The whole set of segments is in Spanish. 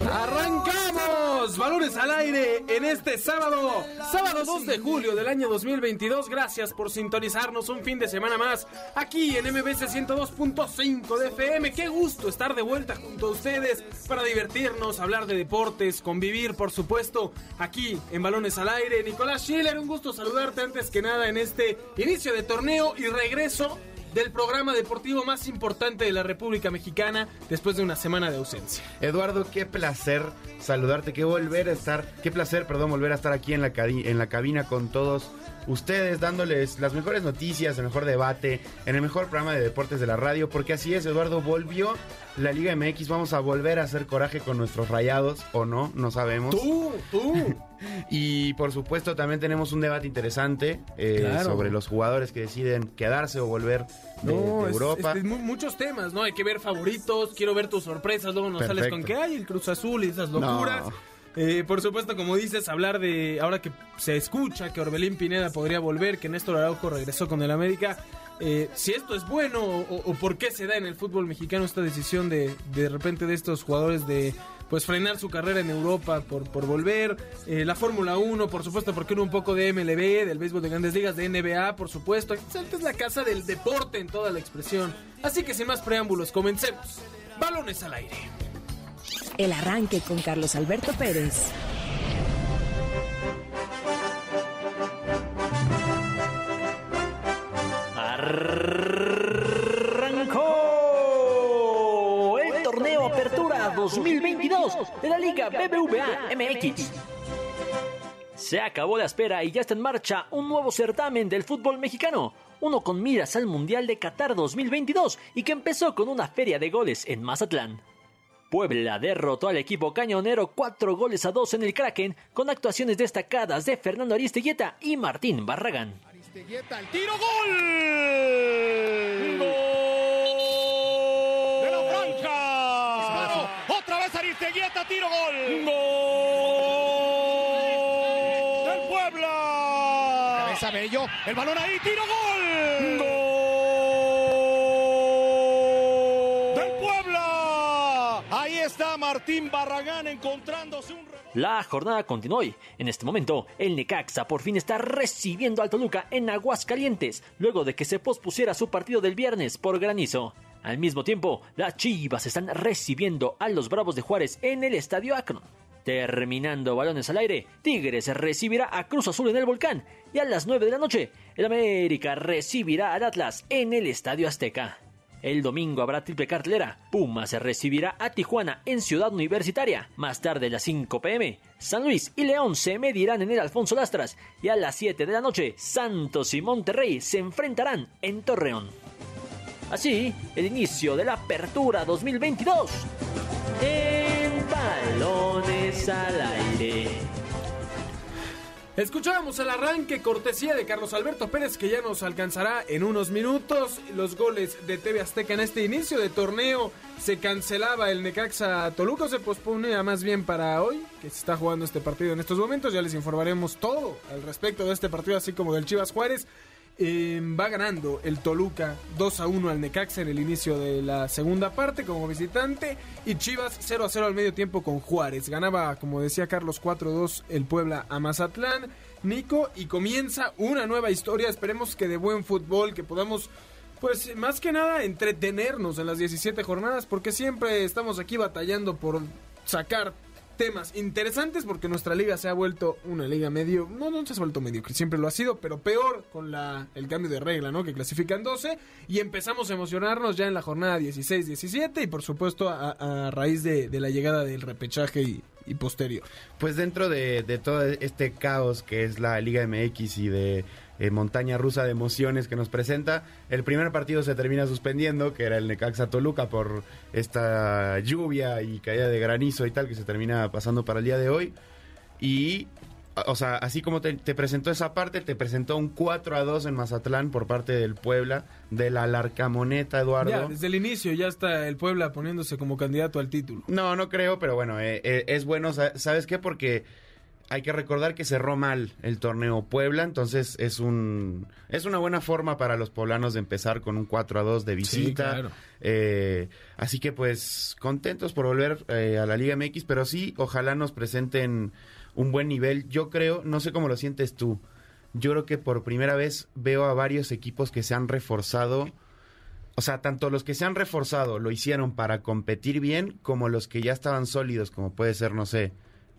¡Arrancamos! Balones al aire en este sábado, sábado 2 de julio del año 2022. Gracias por sintonizarnos un fin de semana más aquí en MBC 102.5 de FM. Qué gusto estar de vuelta junto a ustedes para divertirnos, hablar de deportes, convivir, por supuesto, aquí en Balones al aire. Nicolás Schiller, un gusto saludarte antes que nada en este inicio de torneo y regreso del programa deportivo más importante de la República Mexicana después de una semana de ausencia. Eduardo, qué placer saludarte, qué volver a estar, qué placer, perdón, volver a estar aquí en la, en la cabina con todos ustedes dándoles las mejores noticias, el mejor debate, en el mejor programa de deportes de la radio, porque así es, Eduardo volvió la Liga MX, vamos a volver a hacer coraje con nuestros rayados o no, no sabemos. Tú, tú. y por supuesto también tenemos un debate interesante eh, sobre los jugadores que deciden quedarse o volver de, Europa. muchos temas, ¿no? Hay que ver favoritos, quiero ver tus sorpresas, luego nos sales con que hay el Cruz Azul y esas locuras. Eh, por supuesto, como dices, hablar de ahora que se escucha que Orbelín Pineda podría volver, que Néstor Araujo regresó con el América. Eh, si esto es bueno o, por qué se da en el fútbol mexicano esta decisión de de repente de estos jugadores de pues frenar su carrera en Europa por, por volver. Eh, la Fórmula 1, por supuesto, porque uno un poco de MLB, del béisbol de grandes ligas, de NBA, por supuesto. Esta es la casa del deporte en toda la expresión. Así que sin más preámbulos, comencemos. Balones al aire. El arranque con Carlos Alberto Pérez. Arrancó el torneo Apertura 2022 de la Liga BBVA MX. Se acabó la espera y ya está en marcha un nuevo certamen del fútbol mexicano, uno con miras al Mundial de Qatar 2022 y que empezó con una feria de goles en Mazatlán. Puebla derrotó al equipo cañonero 4 goles a 2 en el Kraken con actuaciones destacadas de Fernando Aristeguieta y Martín Barragán. Aristeguieta, el tiro gol. ¡Gol! De la franja. Otra vez Aristeguieta, tiro gol. ¡Gol! Del Puebla. Cabeza Bello, el balón ahí, tiro gol. ¡Gol! Martín Barragán encontrándose un... La jornada continúa hoy. En este momento, el Necaxa por fin está recibiendo al Toluca en Aguascalientes, luego de que se pospusiera su partido del viernes por granizo. Al mismo tiempo, las Chivas están recibiendo a los Bravos de Juárez en el Estadio Akron. Terminando balones al aire, Tigres recibirá a Cruz Azul en el Volcán y a las 9 de la noche, el América recibirá al Atlas en el Estadio Azteca. El domingo habrá triple cartelera. Pumas se recibirá a Tijuana en Ciudad Universitaria. Más tarde a las 5 pm, San Luis y León se medirán en el Alfonso Lastras. Y a las 7 de la noche, Santos y Monterrey se enfrentarán en Torreón. Así, el inicio de la Apertura 2022. En balones al aire. Escuchábamos el arranque cortesía de Carlos Alberto Pérez que ya nos alcanzará en unos minutos. Los goles de TV Azteca en este inicio de torneo se cancelaba el Necaxa Toluca, se posponía más bien para hoy, que se está jugando este partido en estos momentos. Ya les informaremos todo al respecto de este partido, así como del Chivas Juárez. Em, va ganando el Toluca 2 a 1 al Necaxa en el inicio de la segunda parte como visitante y Chivas 0 a 0 al medio tiempo con Juárez. Ganaba, como decía Carlos, 4 2 el Puebla a Mazatlán. Nico, y comienza una nueva historia. Esperemos que de buen fútbol, que podamos, pues más que nada, entretenernos en las 17 jornadas, porque siempre estamos aquí batallando por sacar temas interesantes porque nuestra liga se ha vuelto una liga medio, no, no se ha vuelto medio, que siempre lo ha sido, pero peor con la, el cambio de regla, ¿no? Que clasifican 12 y empezamos a emocionarnos ya en la jornada 16-17 y por supuesto a, raíz de, la llegada del repechaje y, posterior. Pues dentro de, de todo este caos que es la Liga MX y de eh, montaña rusa de emociones que nos presenta. El primer partido se termina suspendiendo, que era el Necaxa Toluca, por esta lluvia y caída de granizo y tal, que se termina pasando para el día de hoy. Y o sea, así como te, te presentó esa parte, te presentó un 4 a 2 en Mazatlán por parte del Puebla, de la Larcamoneta, Eduardo. Ya, desde el inicio ya está el Puebla poniéndose como candidato al título. No, no creo, pero bueno, eh, eh, es bueno, sa- ¿sabes qué? Porque hay que recordar que cerró mal el torneo Puebla, entonces es un es una buena forma para los poblanos de empezar con un 4 a 2 de visita. claro. Eh, así que pues contentos por volver eh, a la Liga MX, pero sí, ojalá nos presenten un buen nivel. Yo creo, no sé cómo lo sientes tú, yo creo que por primera vez veo a varios equipos que se han reforzado. O sea, tanto los que se han reforzado lo hicieron para competir bien, como los que ya estaban sólidos, como puede ser, no sé,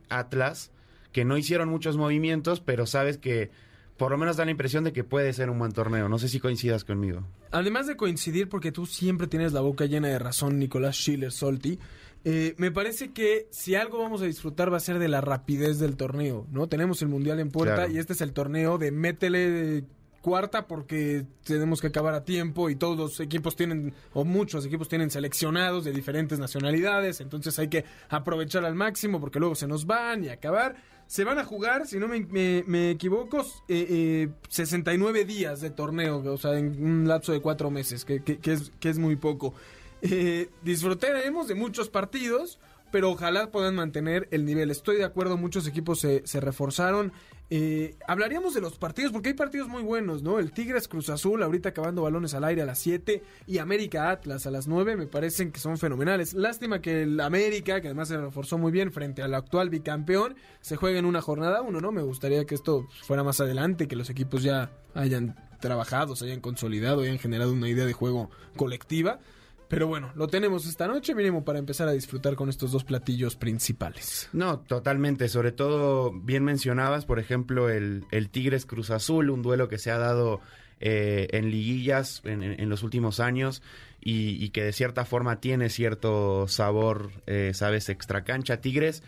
Atlas, que no hicieron muchos movimientos, pero sabes que por lo menos da la impresión de que puede ser un buen torneo. No sé si coincidas conmigo. Además de coincidir, porque tú siempre tienes la boca llena de razón, Nicolás Schiller Solti, eh, me parece que si algo vamos a disfrutar va a ser de la rapidez del torneo, ¿no? Tenemos el Mundial en puerta Claro. y este es el torneo de métele cuarta porque tenemos que acabar a tiempo y todos los equipos tienen, o muchos equipos tienen seleccionados de diferentes nacionalidades, entonces hay que aprovechar al máximo porque luego se nos van y acabar. Se van a jugar, si no me, me- me equivoco, eh, eh, 69 días de torneo, o sea, en un lapso de cuatro meses, que, que- es, que es muy poco. Eh, disfrutaremos de muchos partidos, pero ojalá puedan mantener el nivel. Estoy de acuerdo, muchos equipos se, se reforzaron. Eh, hablaríamos de los partidos, porque hay partidos muy buenos, ¿no? El Tigres Cruz Azul, ahorita acabando balones al aire a las 7, y América Atlas a las 9, me parecen que son fenomenales. Lástima que el América, que además se reforzó muy bien frente al actual bicampeón, se juegue en una jornada uno, ¿no? Me gustaría que esto fuera más adelante, que los equipos ya hayan trabajado, se hayan consolidado, hayan generado una idea de juego colectiva. Pero bueno, lo tenemos esta noche mínimo para empezar a disfrutar con estos dos platillos principales. No, totalmente. Sobre todo, bien mencionabas, por ejemplo, el, el Tigres Cruz Azul, un duelo que se ha dado eh, en liguillas en, en- los últimos años y, que de cierta forma tiene cierto sabor, eh, sabes, extracancha. Tigres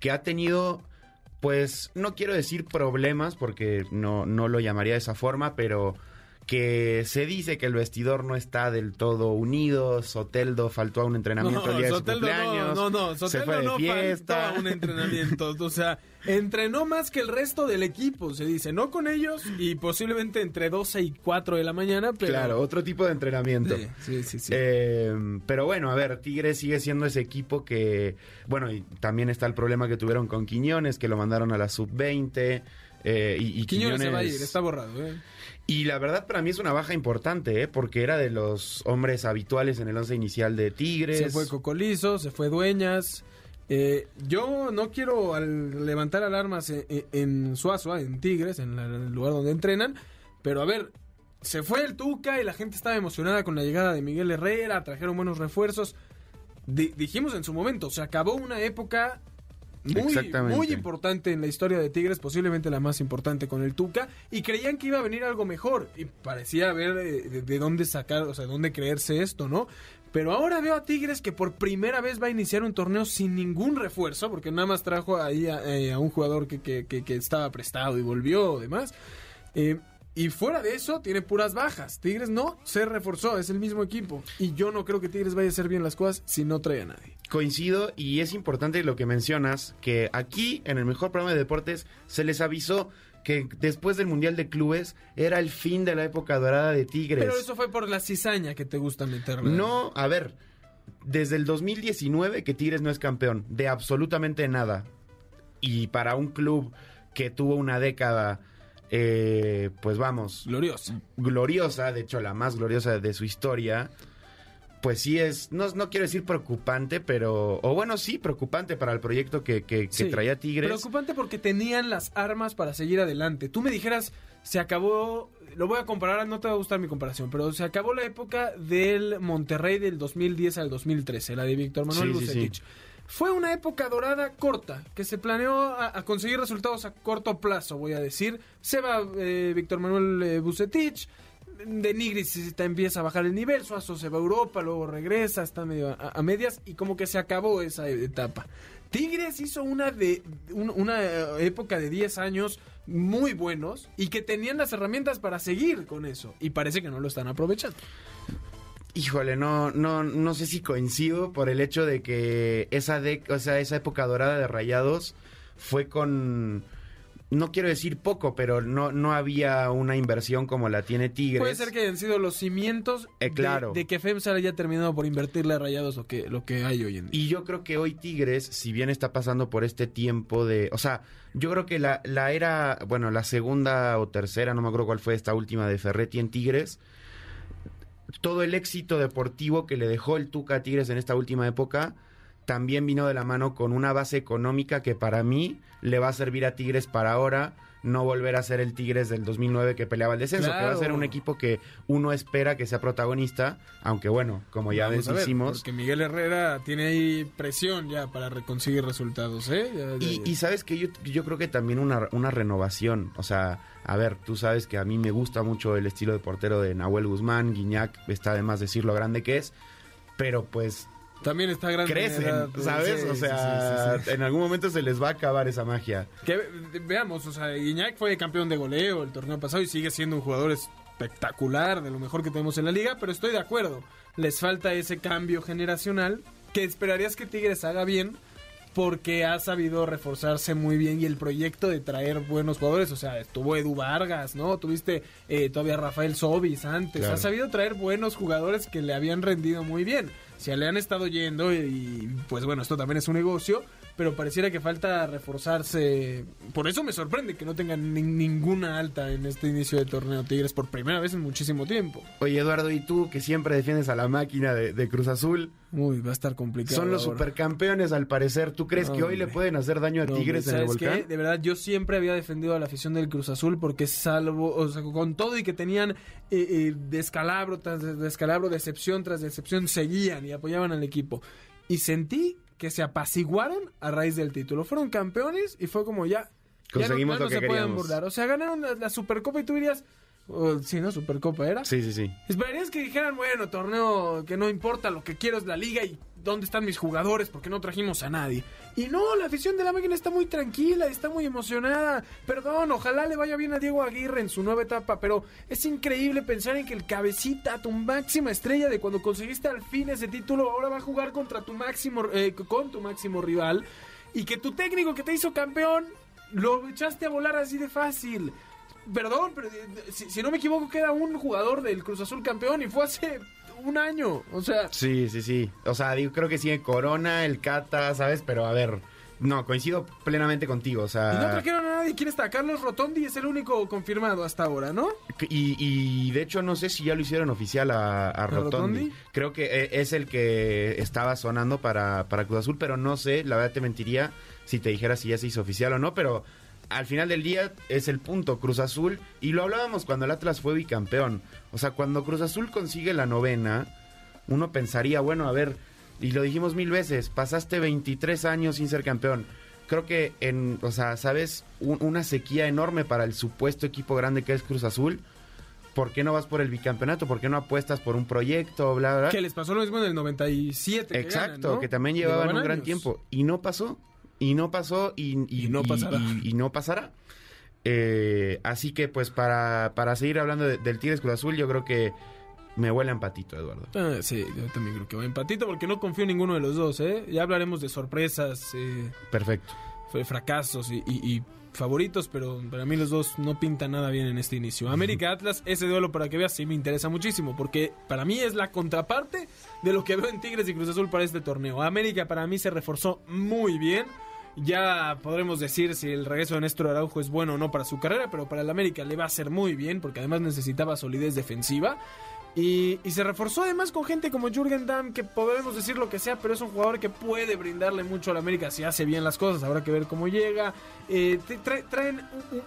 que ha tenido, pues, no quiero decir problemas porque no, no lo llamaría de esa forma, pero que se dice que el vestidor no está del todo unido, Soteldo faltó a un entrenamiento el día de su cumpleaños, no, no, no, se fue de no fiesta. faltó a un entrenamiento. O sea, entrenó más que el resto del equipo, se dice. No con ellos y posiblemente entre 12 y 4 de la mañana, pero... Claro, otro tipo de entrenamiento. Sí, sí, sí. sí. Eh, pero bueno, a ver, Tigres sigue siendo ese equipo que, bueno, y también está el problema que tuvieron con Quiñones, que lo mandaron a la sub-20. eh, y, y Quiñones se va a ir, Quiñones- está borrado. ¿eh? Y la verdad para mí es una baja importante, ¿eh? porque era de los hombres habituales en el once inicial de Tigres. Se fue Cocolizo, se fue Dueñas. Eh, yo no quiero al- levantar alarmas en, en- Suazua, en Tigres, en, la- el lugar donde entrenan. Pero a ver, se fue el Tuca y la gente estaba emocionada con la llegada de Miguel Herrera, trajeron buenos refuerzos. Di- dijimos en su momento, se acabó una época muy, importante en la historia de Tigres, posiblemente la más importante con el Tuca, y creían que iba a venir algo mejor, y parecía ver eh, de, de dónde sacar, o sea, de dónde creerse esto, ¿no? Pero ahora veo a Tigres que por primera vez va a iniciar un torneo sin ningún refuerzo, porque nada más trajo ahí a, eh, a un jugador que, que- que- que estaba prestado y volvió, demás. Eh, y fuera de eso, tiene puras bajas. Tigres no se reforzó, es el mismo equipo. Y yo no creo que Tigres vaya a hacer bien las cosas si no trae a nadie. Coincido y es importante lo que mencionas, que aquí en el mejor programa de deportes se les avisó que después del Mundial de Clubes era el fin de la época dorada de Tigres. Pero eso fue por la cizaña que te gusta meterle. No, a ver, desde el 2019 que Tigres no es campeón de absolutamente nada. Y para un club que tuvo una década, eh, pues vamos, Glorioso. gloriosa, de hecho la más gloriosa de su historia, pues sí es, no, no quiero decir preocupante, pero, o bueno, sí, preocupante para el proyecto que, que- que Sí, traía Tigres. Preocupante porque tenían las armas para seguir adelante. Tú me dijeras, se acabó, lo voy a comparar, no te va a gustar mi comparación, pero se acabó la época del Monterrey del 2010 al 2013, la de Víctor Manuel Sí, sí, Bucetich. sí. Fue una época dorada corta, que se planeó a, conseguir resultados a corto plazo, voy a decir. Se va eh, Víctor Manuel eh, Bucetich, de Nigris empieza a bajar el nivel, Suazo se va a Europa, luego regresa, está medio a, medias y como que se acabó esa etapa. Tigres hizo una de un- una eh, época de 10 años muy buenos y que tenían las herramientas para seguir con eso y parece que no lo están aprovechando. Híjole, no, no, no sé si coincido por el hecho de que esa de, o sea, esa época dorada de Rayados fue con no quiero decir poco, pero no, no había una inversión como la tiene Tigres. Puede ser que hayan sido los cimientos Eh, claro. de, de que FEMSA haya terminado por invertirle a Rayados lo que, lo que hay hoy en día. Y yo creo que hoy Tigres, si bien está pasando por este tiempo de... O sea, yo creo que la, la era, bueno, la segunda o tercera, no me acuerdo cuál fue esta última de Ferretti en Tigres, todo el éxito deportivo que le dejó el Tuca Tigres en esta última época también vino de la mano con una base económica que para mí le va a servir a Tigres para ahora no volver a ser el Tigres del 2009 que peleaba el descenso, que va a ser Claro. un equipo que uno espera que sea protagonista, aunque bueno, como ya decimos, porque Miguel Herrera tiene ahí presión ya para conseguir resultados, ¿eh? Ya- ya- Y, ya. y sabes que yo, yo creo que también una, una renovación. O sea, a ver, tú sabes que a mí me gusta mucho el estilo de portero de Nahuel Guzmán. Guiñac está de más decir lo grande que es. Pero pues También está grande. en crecen, edad, ¿sabes? sí, o sea, sí, sí, sí. en algún momento se les va a acabar esa magia. Que ve- veamos, o sea, Guiñac fue campeón de goleo el torneo pasado y sigue siendo un jugador espectacular, de lo mejor que tenemos en la liga, pero estoy de acuerdo. Les falta ese cambio generacional que esperarías que Tigres haga bien porque ha sabido reforzarse muy bien y el proyecto de traer buenos jugadores, o sea, estuvo Edu Vargas, ¿no? Tuviste eh, todavía Rafael Sobis antes, Claro. ha sabido traer buenos jugadores que le habían rendido muy bien. Se le han estado yendo y, pues bueno, esto también es un negocio, pero pareciera que falta reforzarse. Por eso me sorprende que no tengan ni- ninguna alta en este inicio de torneo Tigres por primera vez en muchísimo tiempo. Oye, Eduardo, ¿y tú que siempre defiendes a la máquina de, de Cruz Azul? Uy, va a estar complicado. Son los ahora. supercampeones al parecer. ¿Tú crees que hoy le Hombre. pueden hacer daño a No, Tigres en el ¿sabes qué? volcán? De verdad, yo siempre había defendido a la afición del Cruz Azul porque salvo, o sea, con todo y que tenían eh, eh, descalabro tras descalabro, decepción tras decepción, seguían y apoyaban al equipo. Y sentí que se apaciguaron a raíz del título. Fueron campeones y fue como ya... ya no- Conseguimos ya no, lo que se pueden queríamos. burlar. O sea, ganaron la, la Supercopa y tú dirías... oh, sí, ¿no? Supercopa era. Sí, sí, sí. Esperarías que dijeran, bueno, torneo que no importa, lo que quiero es la liga y dónde están mis jugadores porque no trajimos a nadie. Y no, la afición de la máquina está muy tranquila, está muy emocionada. Perdón, ojalá le vaya bien a Diego Aguirre en su nueva etapa, pero es increíble pensar en que el cabecita, tu máxima estrella de cuando conseguiste al fin ese título, ahora va a jugar contra tu máximo, eh, con tu máximo rival y que tu técnico que te hizo campeón lo echaste a volar así de fácil. Perdón, pero eh, si, si no me equivoco queda un jugador del Cruz Azul campeón y fue hace un año. O sea, Sí, sí, sí. O sea, digo, creo que sí, Corona, el Cata, ¿sabes? Pero a ver, no, coincido plenamente contigo. O sea, y no trajeron a nadie. ¿Quién está? Carlos Rotondi es el único confirmado hasta ahora, ¿no? Y, y de hecho no sé si ya lo hicieron oficial a, a Rotondi. Rotondi? Creo que eh, es el que estaba sonando para, para Cruz Azul, pero no sé, la verdad te mentiría si te dijera si ya se hizo oficial o no, pero al final del día es el punto Cruz Azul y lo hablábamos cuando el Atlas fue bicampeón. O sea, cuando Cruz Azul consigue la novena, uno pensaría, bueno, a ver, y lo dijimos mil veces, pasaste 23 años sin ser campeón. Creo que en, o sea, sabes, Un- una sequía enorme para el supuesto equipo grande que es Cruz Azul. ¿Por qué no vas por el bicampeonato? ¿Por qué no apuestas por un proyecto? Bla, bla. Que les pasó lo mismo en el 97. que Exacto, ganan, ¿no? que también llevaban Llevaban un gran años. tiempo. Y no pasó. Y no pasó y, Y no pasará. Y, no pasará. Eh, así que pues para, para seguir hablando de- del Tigres Cruz Azul, yo creo que me huele a empatito, Eduardo. Ah, sí, yo también creo que va empatito porque no confío en ninguno de los dos, ¿eh? Ya hablaremos de sorpresas, eh, Perfecto. fue fracasos y, y- y favoritos, pero para mí los dos no pintan nada bien en este inicio. América Atlas, ese duelo para que veas sí me interesa muchísimo, porque para mí es la contraparte de lo que veo en Tigres y Cruz Azul para este torneo. América para mí se reforzó muy bien. Ya podremos decir si el regreso de Néstor Araujo es bueno o no para su carrera, pero para el América le va a hacer muy bien, porque además necesitaba solidez defensiva. Y, y se reforzó además con gente como Jürgen Damm, que podemos decir lo que sea, pero es un jugador que puede brindarle mucho al América si hace bien las cosas. Habrá que ver cómo llega. Eh, traen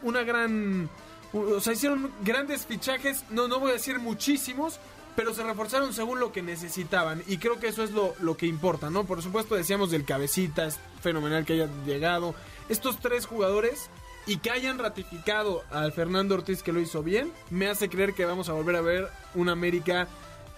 una gran. O sea, hicieron grandes fichajes, no, no voy a decir muchísimos, pero se reforzaron según lo que necesitaban. Y creo que eso es lo, lo que importa, ¿no? Por supuesto, decíamos del cabecita, es fenomenal que haya llegado. Estos tres jugadores y que hayan ratificado al Fernando Ortiz que lo hizo bien, me hace creer que vamos a volver a ver un América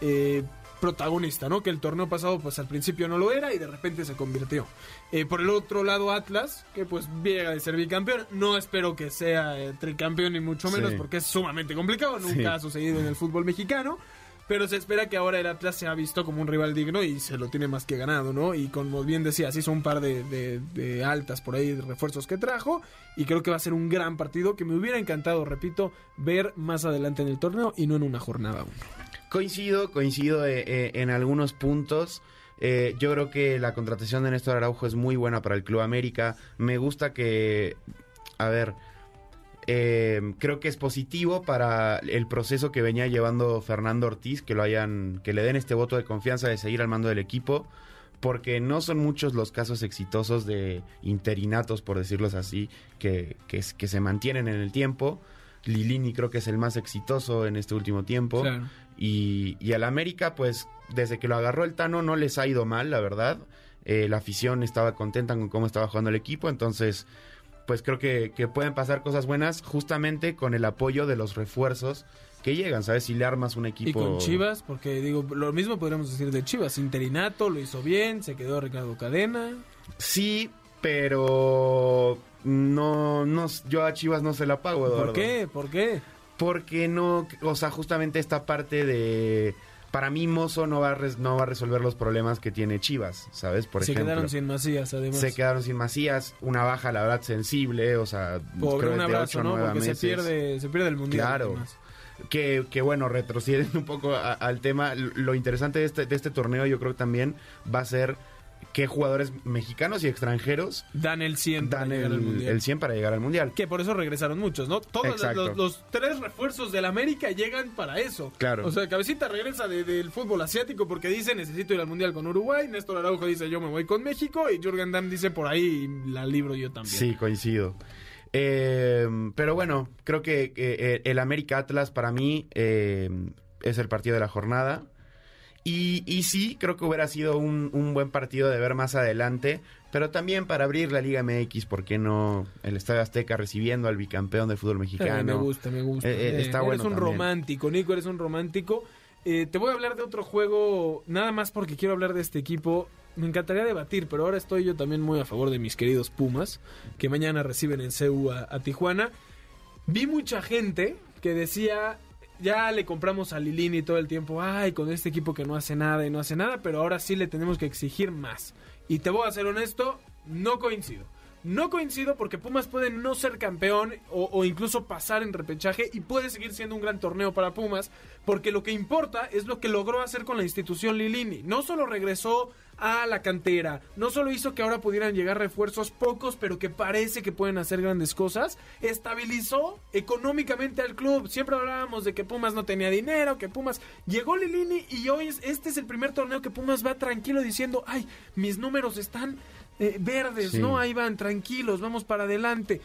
eh, protagonista, ¿no? Que el torneo pasado, pues al principio no lo era y de repente se convirtió. Eh, por el otro lado, Atlas, que pues llega de ser bicampeón. No espero que sea eh, tricampeón ni mucho menos, Sí. porque es sumamente complicado, nunca Sí. ha sucedido en el fútbol mexicano. Pero se espera que ahora el Atlas se ha visto como un rival digno y se lo tiene más que ganado, ¿no? Y como bien decías, hizo un par de, altas por ahí, de refuerzos que trajo, y creo que va a ser un gran partido que me hubiera encantado, repito, ver más adelante en el torneo y no en una jornada uno. Coincido, coincido eh, eh, en algunos puntos. Eh, yo creo que la contratación de Néstor Araujo es muy buena para el Club América. Me gusta que, a ver, eh, creo que es positivo para el proceso que venía llevando Fernando Ortiz, que lo hayan, que le den este voto de confianza de seguir al mando del equipo, porque no son muchos los casos exitosos de interinatos, por decirlos así, que, que, que se mantienen en el tiempo. Lilini creo que es el más exitoso en este último tiempo. Claro. Y, y al América, pues desde que lo agarró el Tano no les ha ido mal, la verdad. Eh, la afición estaba contenta con cómo estaba jugando el equipo, entonces pues creo que, que pueden pasar cosas buenas justamente con el apoyo de los refuerzos que llegan, ¿sabes? Si le armas un equipo... Y con Chivas, porque digo, lo mismo podríamos decir de Chivas, interinato, lo hizo bien, se quedó Ricardo Cadena. Sí, pero no, no, yo a Chivas no se la pago, Eduardo. ¿Por qué? ¿Por qué? Porque no, o sea, justamente esta parte de... Para mí Mozo no va, a res- no va a resolver los problemas que tiene Chivas, ¿sabes? Por se ejemplo. quedaron sin Macías, además. Se quedaron sin Macías, una baja, la verdad, sensible, o sea, Por creo un abrazo, ocho, ¿no? nueve Porque se pierde, se pierde el mundial. Claro. Que, que bueno, retrocediendo un poco a- al tema, lo interesante de este, de este torneo yo creo que también va a ser qué jugadores mexicanos y extranjeros Dan el 100 para dan llegar al el, mundial. el 100 para llegar al Mundial. Que por eso regresaron muchos, ¿no? Todos los, los- los tres refuerzos del América llegan para eso. Claro. O sea, Cabecita regresa de- del fútbol asiático porque dice necesito ir al mundial con Uruguay. Néstor Araujo dice yo me voy con México. Y Jürgen Damm dice por ahí la libro yo también. Sí, coincido. Eh, pero bueno, creo que eh, el América Atlas para mí eh, es el partido de la jornada. Y, y sí, creo que hubiera sido un, un buen partido de ver más adelante. Pero también para abrir la Liga MX, ¿por qué no el Estadio Azteca recibiendo al bicampeón del fútbol mexicano? me gusta, me gusta. Eh, eh, Eh, está eres bueno un también. romántico, Nico, eres un romántico. Eh, te voy a hablar de otro juego, nada más porque quiero hablar de este equipo. Me encantaría debatir, pero ahora estoy yo también muy a favor de mis queridos Pumas, que mañana reciben en CEU a, a Tijuana. Vi mucha gente que decía, ya le compramos a Lilini todo el tiempo, ay, con este equipo que no hace nada y no hace nada, pero ahora sí le tenemos que exigir más. Y te voy a ser honesto, no coincido. No coincido porque Pumas puede no ser campeón o, incluso pasar en repechaje y puede seguir siendo un gran torneo para Pumas porque lo que importa es lo que logró hacer con la institución Lilini. No solo regresó a la cantera, no solo hizo que ahora pudieran llegar refuerzos pocos pero que parece que pueden hacer grandes cosas, estabilizó económicamente al club. Siempre hablábamos de que Pumas no tenía dinero, que Pumas llegó Lilini y hoy es- este es el primer torneo que Pumas va tranquilo diciendo, ay, mis números están eh, verdes, Sí. ¿no? Ahí van, tranquilos, vamos para adelante.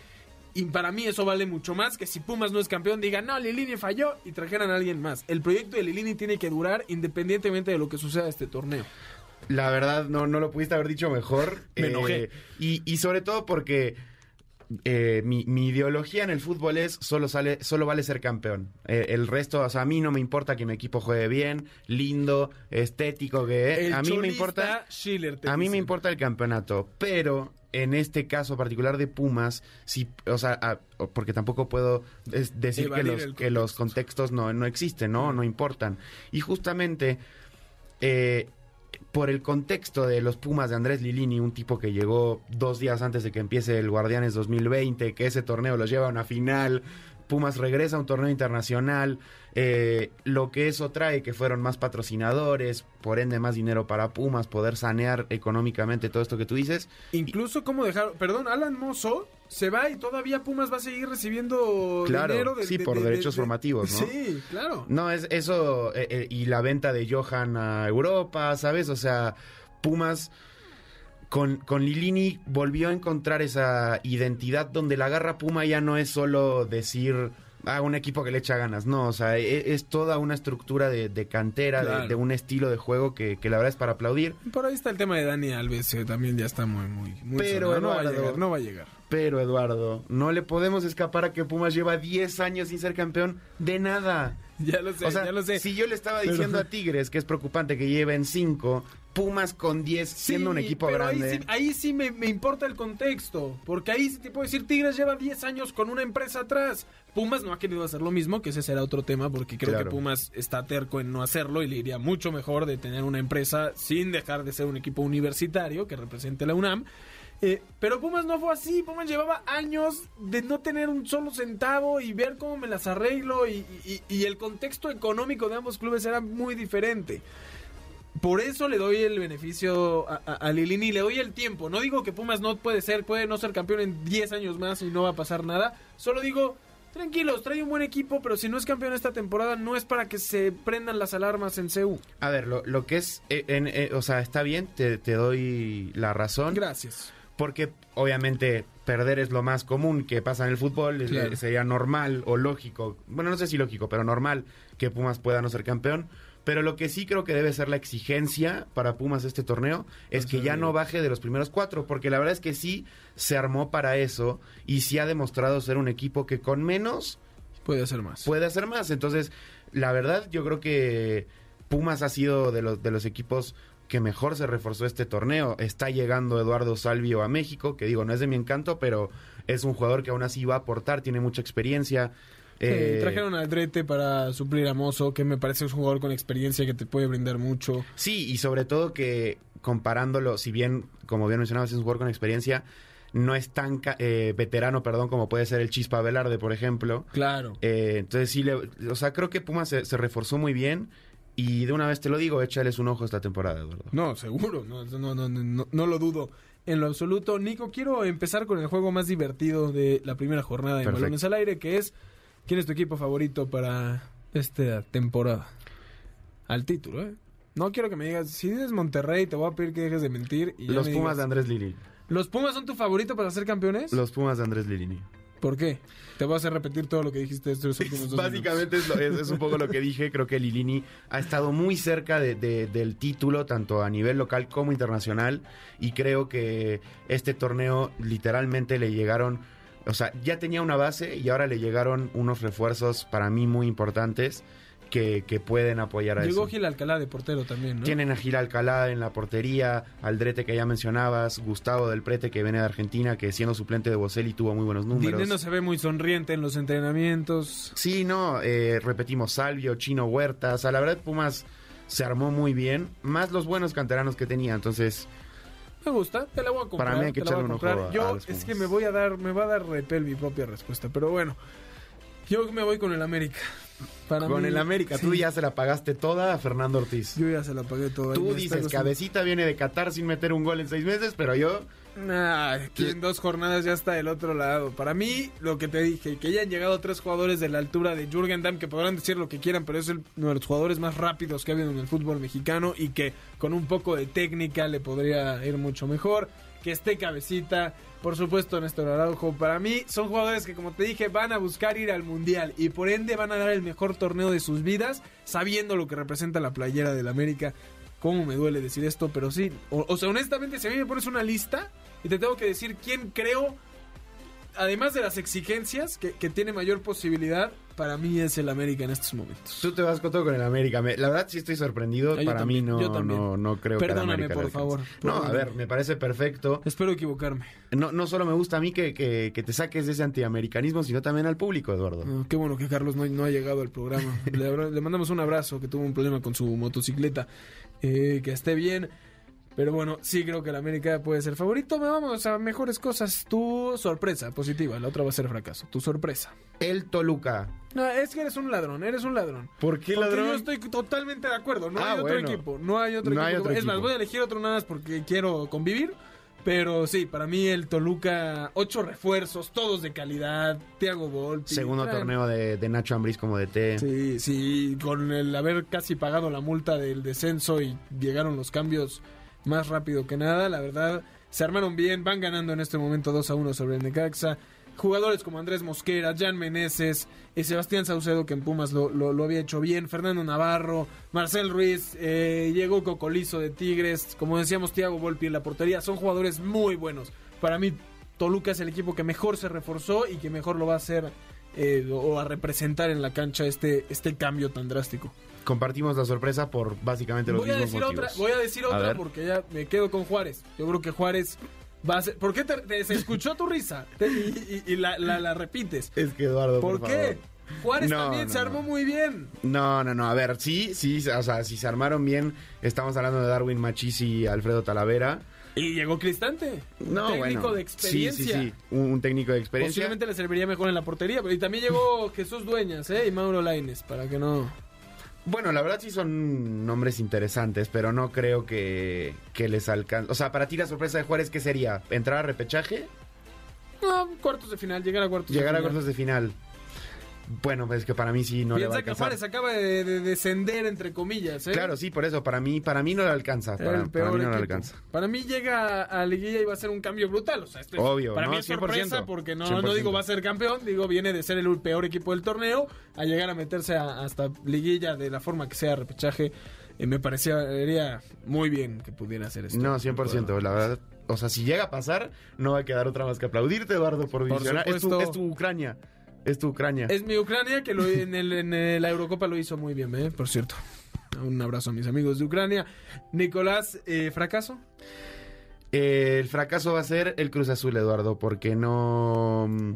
Y para mí eso vale mucho más que si Pumas no es campeón, digan, no, Lilini falló y trajeran a alguien más. El proyecto de Lilini tiene que durar independientemente de lo que suceda este torneo. La verdad, no, no lo pudiste haber dicho mejor. Me Eh, enojé. y, y sobre todo porque eh, mi, mi ideología en el fútbol es solo sale, solo vale ser campeón. Eh, el resto, o sea, a mí no me importa que mi equipo juegue bien, lindo, estético, que El a mí me importa. Schiller, A mí me importa el campeonato, pero en este caso particular de Pumas, sí, o sea, a- porque tampoco puedo es- decir que los, que los contextos no, no existen, ¿no? No importan. Y justamente eh, por el contexto de los Pumas de Andrés Lilini, un tipo que llegó dos días antes de que empiece el Guardianes 2020, que ese torneo los lleva a una final, Pumas regresa a un torneo internacional, eh, lo que eso trae, que fueron más patrocinadores, por ende más dinero para Pumas, poder sanear económicamente todo esto que tú dices. Incluso como dejar, perdón, Alan Mozo se va y todavía Pumas va a seguir recibiendo Claro, dinero de, sí, de- por de- derechos de- formativos, ¿no? Sí, claro. No, es eso, eh, eh, y la venta de Johan a Europa, ¿sabes? O sea, Pumas con, con Lilini volvió a encontrar esa identidad donde la garra Puma ya no es solo decir, ah, un equipo que le echa ganas, no, o sea, e- es, toda una estructura de, de cantera, de- Claro. de, un estilo de juego que, que la verdad es para aplaudir, Por ahí está el tema de Dani Alves, que también ya está muy, muy, muy Pero, sonado. no va a Eduardo, llegar, no va a llegar. pero Eduardo, no le podemos escapar a que Pumas lleva 10 años sin ser campeón de nada. Ya lo sé, O sea, ya lo sé. si yo le estaba Pero- diciendo a Tigres que es preocupante que lleven cinco, Pumas con 10 siendo un equipo pero grande. Ahí sí, ahí sí me, me importa el contexto. Porque ahí sí te puedo decir, Tigres lleva 10 años con una empresa atrás. Pumas no ha querido hacer lo mismo, que ese será otro tema, porque creo Claro. que Pumas está terco en no hacerlo y le iría mucho mejor de tener una empresa sin dejar de ser un equipo universitario que represente la UNAM. Eh, pero Pumas no fue así, Pumas llevaba años de no tener un solo centavo y ver cómo me las arreglo y, y- y el contexto económico de ambos clubes era muy diferente. Por eso le doy el beneficio a, a, a Lilini, le doy el tiempo. No digo que Pumas no puede ser, puede no ser campeón en 10 años más y no va a pasar nada. Solo digo, tranquilos, trae un buen equipo, pero si no es campeón esta temporada no es para que se prendan las alarmas en CEU. A ver, lo, lo que es, eh, en- eh, o sea, está bien, te, te doy la razón. Gracias. Porque obviamente perder es lo más común que pasa en el fútbol. Claro. Sería normal o lógico, bueno, no sé si lógico, pero normal que Pumas pueda no ser campeón. Pero lo que sí creo que debe ser la exigencia para Pumas este torneo es que ya no baje de los primeros cuatro, porque la verdad es que sí se armó para eso y sí ha demostrado ser un equipo que con menos Puede hacer más. puede hacer más. Entonces, la verdad, yo creo que Pumas ha sido de los, de los equipos que mejor se reforzó este torneo. Está llegando Eduardo Salvio a México, que digo, no es de mi encanto, pero es un jugador que aún así va a aportar, tiene mucha experiencia. Sí, Eh, trajeron al Drete para suplir a Mozo, que me parece un jugador con experiencia que te puede brindar mucho. Sí, y sobre todo que comparándolo, si bien, como bien mencionabas, es un jugador con experiencia, no es tan eh, veterano, perdón, como puede ser el Chispa Velarde, por ejemplo. Claro. Eh, entonces sí, le- o sea, creo que Pumas se, se reforzó muy bien y de una vez te lo digo, échales un ojo esta temporada, Eduardo. No, seguro, no, no, no, no, no lo dudo en lo absoluto. Nico, quiero empezar con el juego más divertido de la primera jornada de Perfecto. Balones al Aire, que es ¿quién es tu equipo favorito para esta temporada? Al título, ¿eh? No quiero que me digas, si dices Monterrey, te voy a pedir que dejes de mentir. Y Los Pumas digas, de Andrés Lilini. ¿Los Pumas son tu favorito para ser campeones? Los Pumas de Andrés Lilini. ¿Por qué? Te voy a hacer repetir todo lo que dijiste estos últimos dos Básicamente es, lo- es- es un poco lo que dije. Creo que Lilini ha estado muy cerca de- de- del título, tanto a nivel local como internacional. Y creo que este torneo literalmente le llegaron. O sea, ya tenía una base y ahora le llegaron unos refuerzos para mí muy importantes que, que pueden apoyar a Llegó eso. Gil Alcalá de portero también, ¿no? Tienen a Gil Alcalá en la portería, Aldrete que ya mencionabas, Gustavo del Prete que viene de Argentina, que siendo suplente de Boselli tuvo muy buenos números. Dineno se ve muy sonriente en los entrenamientos. Sí, no, eh, repetimos Salvio, Chino Huerta, o sea, la verdad Pumas se armó muy bien, más los buenos canteranos que tenía, entonces Me gusta, te la voy a comprar. Para mí hay que echarle un ojo a- Yo es Pumas. que me voy a dar, me va a dar repel mi propia respuesta, pero bueno. Yo me voy con el América. Para con mí, el América tú sí, ya se la pagaste toda a Fernando Ortiz. Yo ya se la pagué toda. tú dices, cabecita viene de Qatar sin meter un gol en seis meses, pero yo... Nah, en dos jornadas ya está del otro lado. Para mí, lo que te dije, que hayan llegado tres jugadores de la altura de Jürgen Damm, que podrán decir lo que quieran, pero es uno de los jugadores más rápidos que ha habido en el fútbol mexicano y que con un poco de técnica le podría ir mucho mejor. Que esté cabecita, por supuesto, Néstor Araujo. Para mí, son jugadores que, como te dije, van a buscar ir al mundial y por ende van a dar el mejor torneo de sus vidas, sabiendo lo que representa la playera del América. Cómo me duele decir esto, pero sí. O, o sea, honestamente, si a mí me pones una lista y te tengo que decir quién creo, además de las exigencias, que, que tiene mayor posibilidad, para mí es el América en estos momentos. Tú te vas con todo con el América. Me- la verdad sí estoy sorprendido. Ah, Para también, mí no, no, no creo que el Perdóname, por favor, No, a perdóname. ver, me parece perfecto. Espero equivocarme. No, no solo me gusta a mí que, que- que te saques de ese antiamericanismo, sino también al público, Eduardo. Ah, qué bueno que Carlos no, no ha llegado al programa. Le, le mandamos un abrazo, que tuvo un problema con su motocicleta. Eh, que esté bien. Pero bueno, sí creo que el América puede ser favorito. Vamos a mejores cosas. Tu sorpresa positiva, la otra va a ser fracaso. Tu sorpresa. El Toluca. No, es que eres un ladrón, eres un ladrón. ¿Por qué Porque ladrón? yo estoy totalmente de acuerdo. No Ah, hay otro bueno. equipo. No hay otro No equipo. hay otro es más, voy a elegir otro nada más porque quiero convivir. Pero sí, para mí el Toluca, ocho refuerzos, todos de calidad. Tiago Volpi. Segundo traen- torneo de, de Nacho Ambriz como de T. Sí, sí, con el haber casi pagado la multa del descenso y llegaron los cambios más rápido que nada, la verdad, se armaron bien, van ganando en este momento 2 a 1 sobre el Necaxa. Jugadores como Andrés Mosquera, Jan Meneses, y Sebastián Saucedo, que en Pumas lo, lo- lo había hecho bien, Fernando Navarro, Marcel Ruiz, eh, llegó Cocolizo de Tigres, como decíamos, Thiago Volpi en la portería, son jugadores muy buenos. Para mí, Toluca es el equipo que mejor se reforzó y que mejor lo va a hacer eh, o a representar en la cancha este, este cambio tan drástico. Compartimos la sorpresa por básicamente los Voy a mismos decir motivos. otra, voy a decir A otra ver. porque ya me quedo con Juárez. Yo creo que Juárez va a ser... ¿Por qué te, te- se escuchó tu risa? Te- y y- y la, la- la repites. Es que Eduardo, ¿Por, por, qué? favor. Juárez No, también no, se no. armó muy bien. No, no, no. A ver, sí, sí, o sea, si se armaron bien, estamos hablando de Darwin Machis y Alfredo Talavera. Y llegó Cristante. No, técnico bueno. de experiencia. Sí, sí, sí. Un, un técnico de experiencia. Posiblemente le serviría mejor en la portería. pero- Y también llegó Jesús Dueñas, ¿eh? Y Mauro Laines, para que no... Bueno, la verdad sí son nombres interesantes, pero no creo que, que les alcance. O sea, para ti la sorpresa de Juárez, ¿qué sería? ¿Entrar a repechaje? No, cuartos de final, llegar a cuartos ¿Llegar de a final. cuartos de final? Bueno, pues que para mí sí no le va a Piensa que alcanzar. Juárez acaba de, de descender, entre comillas, ¿eh? Claro, sí, por eso, para mí, para mí no le alcanza. Para, el peor para mí no le alcanza. Para mí llega a Liguilla y va a ser un cambio brutal. O sea, este es- Obvio, para no, mí es sorpresa 100%, porque no, 100%. no digo va a ser campeón, digo viene de ser el peor equipo del torneo a llegar a meterse a- hasta Liguilla de la forma que sea repechaje. eh, me parecería muy bien que pudiera hacer esto. No, 100%, la verdad. O sea, si llega a pasar, no va a quedar otra más que aplaudirte, Eduardo, por, Por visionar. Es tu, es tu Ucrania. Es tu Ucrania. Es mi Ucrania que lo, en, el- en el- la Eurocopa lo hizo muy bien, ¿eh? por cierto. Un abrazo a mis amigos de Ucrania. Nicolás, eh, ¿fracaso? Eh, el fracaso va a ser el Cruz Azul, Eduardo, porque no. mm,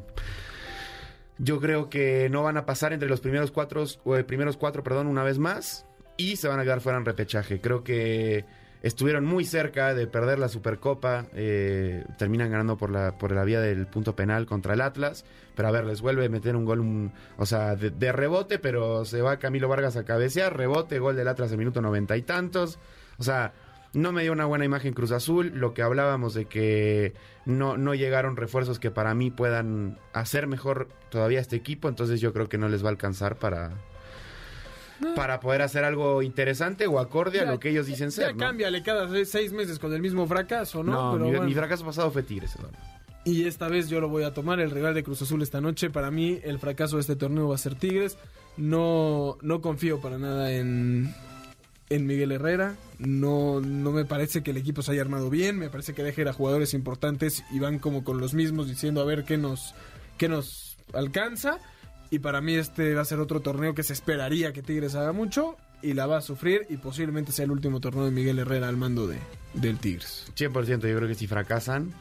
Yo creo que no van a pasar entre los primeros cuatro, o primeros cuatro, perdón, una vez más, y se van a quedar fuera en repechaje. Creo que estuvieron muy cerca de perder la Supercopa, eh, terminan ganando por la, por la vía del punto penal contra el Atlas, pero a ver, les vuelve a meter un gol, o sea, de, de rebote, pero se va Camilo Vargas a cabecear, rebote, gol del Atlas en minuto noventa y tantos, o sea, no me dio una buena imagen Cruz Azul, lo que hablábamos de que no, no llegaron refuerzos que para mí puedan hacer mejor todavía este equipo, entonces yo creo que no les va a alcanzar para, para poder hacer algo interesante o acorde a Ya- lo que ellos dicen Ya ser. ¿no? cámbiale cada seis- seis meses con el mismo fracaso, ¿no? No, Pero mi, bueno. mi fracaso pasado fue Tigres, Eduardo. Y esta vez yo lo voy a tomar, el rival de Cruz Azul esta noche. Para mí, el fracaso de este torneo va a ser Tigres. No, no confío para nada en, en Miguel Herrera. No, no me parece que el equipo se haya armado bien. Me parece que deja ir a jugadores importantes y van como con los mismos diciendo a ver qué nos, qué nos alcanza. Y para mí este va a ser otro torneo que se esperaría que Tigres haga mucho y la va a sufrir y posiblemente sea el último torneo de Miguel Herrera al mando de, del Tigres. 100% yo creo que si fracasan,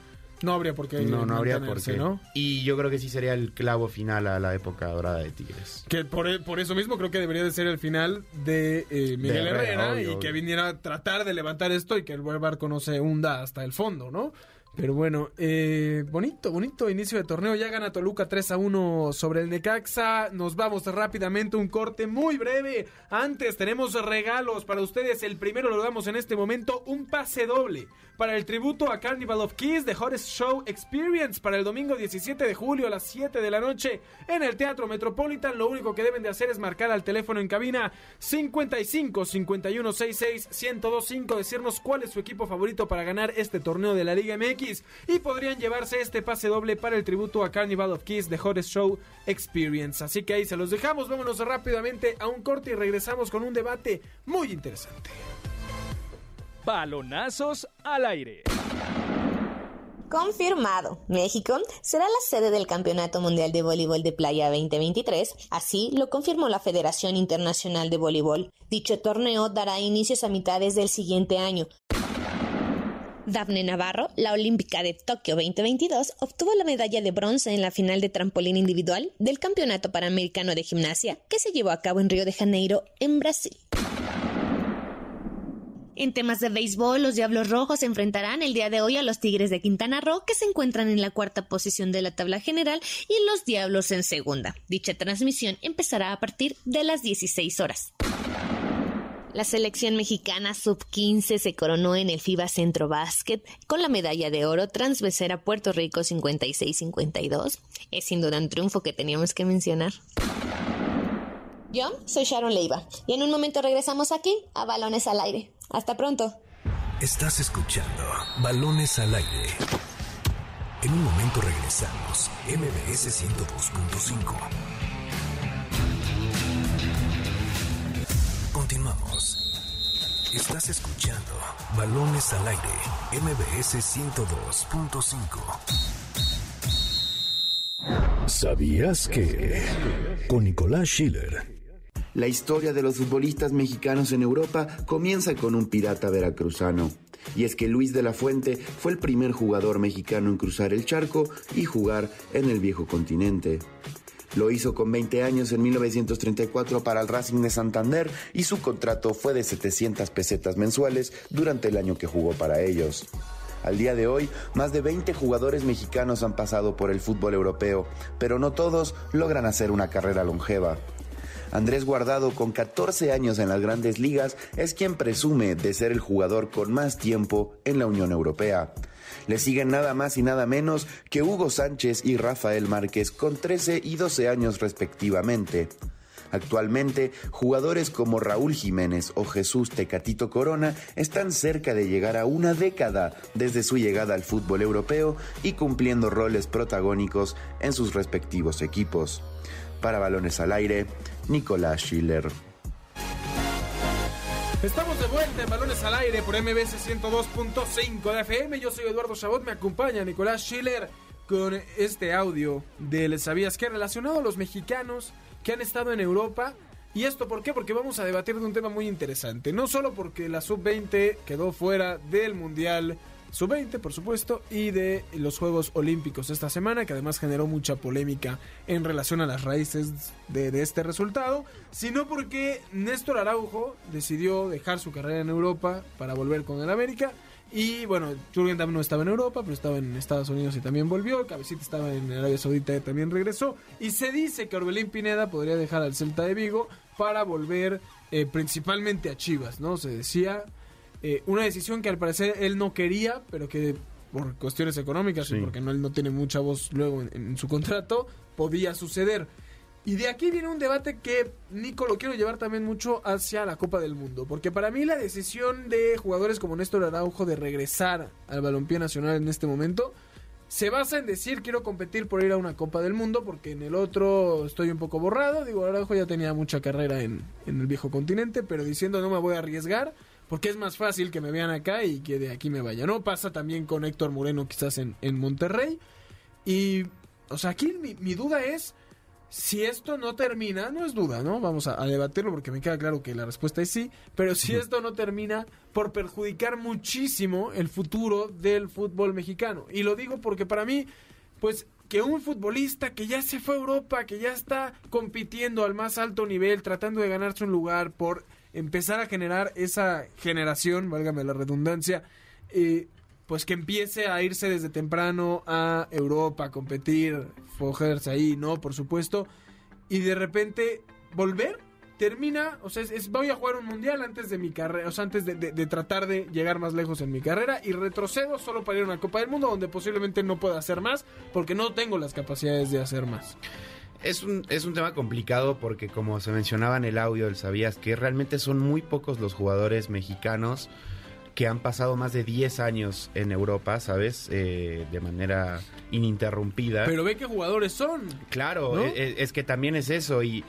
No habría por qué no, no habría por qué. ¿no? Y yo creo que sí sería el clavo final a la época dorada de Tigres. Que por, e, por eso mismo creo que debería de ser el final de eh, Miguel De Herrera, Herrera, obvio, y que viniera a tratar de levantar esto y que el buen barco no se hunda hasta el fondo, ¿no? Pero bueno, eh, bonito, bonito inicio de torneo. Ya gana Toluca 3 a 1 sobre el Necaxa. Nos vamos rápidamente, un corte muy breve. Antes tenemos regalos para ustedes. El primero lo damos en este momento, un pase doble para el tributo a Carnival of Kiss The Hottest Show Experience para el domingo 17 de julio a las 7 de la noche en el Teatro Metropolitan. Lo único que deben de hacer es marcar al teléfono en cabina 55 51 66 1025, decirnos cuál es su equipo favorito para ganar este torneo de la Liga MX y podrían llevarse este pase doble para el tributo a Carnival of Kiss The Hottest Show Experience. Así que ahí se los dejamos. Vámonos rápidamente a un corte y regresamos con un debate muy interesante. Balonazos al aire. Confirmado. México será la sede del Campeonato Mundial de Voleibol de Playa 2023, así lo confirmó la Federación Internacional de Voleibol. Dicho torneo dará inicios a mitades del siguiente año. Dafne Navarro, la olímpica de Tokio 2022, obtuvo la medalla de bronce en la final de trampolín individual del Campeonato Panamericano de Gimnasia, que se llevó a cabo en Río de Janeiro, en Brasil. En temas de béisbol, los Diablos Rojos se enfrentarán el día de hoy a los Tigres de Quintana Roo, que se encuentran en la cuarta posición de la tabla general, y los Diablos en segunda. Dicha transmisión empezará a partir de las 16 horas. La selección mexicana sub-15 se coronó en el FIBA Centro Básquet con la medalla de oro tras vencer a Puerto Rico 56-52. Es sin duda un triunfo que teníamos que mencionar. Yo soy Sharon Leiva y en un momento regresamos aquí a Balones al Aire. Hasta pronto. Estás escuchando Balones al aire. En un momento regresamos. MBS 102.5. Estás escuchando Balones al aire. MBS 102.5. ¿Sabías que? Con Nicolás Schiller. La historia de los futbolistas mexicanos en Europa comienza con un pirata veracruzano. Y es que Luis de la Fuente fue el primer jugador mexicano en cruzar el charco y jugar en el viejo continente. Lo hizo con 20 años en 1934 para el Racing de Santander y su contrato fue de 700 pesetas mensuales durante el año que jugó para ellos. Al día de hoy, más de 20 jugadores mexicanos han pasado por el fútbol europeo, pero no todos logran hacer una carrera longeva. Andrés Guardado, con 14 años en las grandes ligas, es quien presume de ser el jugador con más tiempo en la Unión Europea. Le siguen nada más y nada menos que Hugo Sánchez y Rafael Márquez con 13 y 12 años respectivamente. Actualmente, jugadores como Raúl Jiménez o Jesús Tecatito Corona están cerca de llegar a una década desde su llegada al fútbol europeo y cumpliendo roles protagónicos en sus respectivos equipos. Para balones al aire, Nicolás Schiller. Estamos de vuelta en Balones al Aire por MBS 102.5 de FM. Yo soy Eduardo Chabot, me acompaña Nicolás Schiller con este audio del ¿Sabías qué? relacionado a los mexicanos que han estado en Europa. ¿Y esto por qué? Porque vamos a debatir de un tema muy interesante. No solo porque la sub-20 quedó fuera del Mundial sub-20, por supuesto, y de los Juegos Olímpicos esta semana, que además generó mucha polémica en relación a las raíces de, este resultado, sino porque Néstor Araujo decidió dejar su carrera en Europa para volver con el América. Y bueno, Jürgen Damm no estaba en Europa, pero estaba en Estados Unidos y también volvió. Cabecita estaba en Arabia Saudita y también regresó. Y se dice que Orbelín Pineda podría dejar al Celta de Vigo para volver eh, principalmente a Chivas, ¿no? Se decía eh, una decisión que al parecer él no quería, pero que por cuestiones económicas Sí. y porque no, él no tiene mucha voz luego en, en su contrato, podía suceder. Y de aquí viene un debate que, Nico, lo quiero llevar también mucho hacia la Copa del Mundo. Porque para mí la decisión de jugadores como Néstor Araujo de regresar al balompié nacional en este momento se basa en decir quiero competir por ir a una Copa del Mundo porque en el otro estoy un poco borrado. Digo, Araujo ya tenía mucha carrera en, en el viejo continente, pero diciendo no me voy a arriesgar porque es más fácil que me vean acá y que de aquí me vaya. No pasa también con Héctor Moreno quizás en, en Monterrey. Y, o sea, aquí mi, mi duda es si esto no termina, no es duda, ¿no? Vamos a, a debatirlo porque me queda claro que la respuesta es sí, pero si esto no termina por perjudicar muchísimo el futuro del fútbol mexicano. Y lo digo porque para mí, pues que un futbolista que ya se fue a Europa, que ya está compitiendo al más alto nivel, tratando de ganarse un lugar por empezar a generar esa generación, válgame la redundancia, eh, pues que empiece a irse desde temprano a Europa, a competir, fogerse ahí, ¿no? Por supuesto. Y de repente volver, termina, o sea, es, voy a jugar un mundial antes de mi carrera, o sea, antes de tratar de llegar más lejos en mi carrera y retrocedo solo para ir a una Copa del Mundo donde posiblemente no pueda hacer más porque no tengo las capacidades de hacer más. Es un, es un tema complicado porque como se mencionaba en el audio del Sabías que realmente son muy pocos los jugadores mexicanos que han pasado más de 10 años en Europa, ¿sabes? Eh, de manera ininterrumpida. Pero ve qué jugadores son. Claro, ¿No? e- e- es, que también es eso. Y,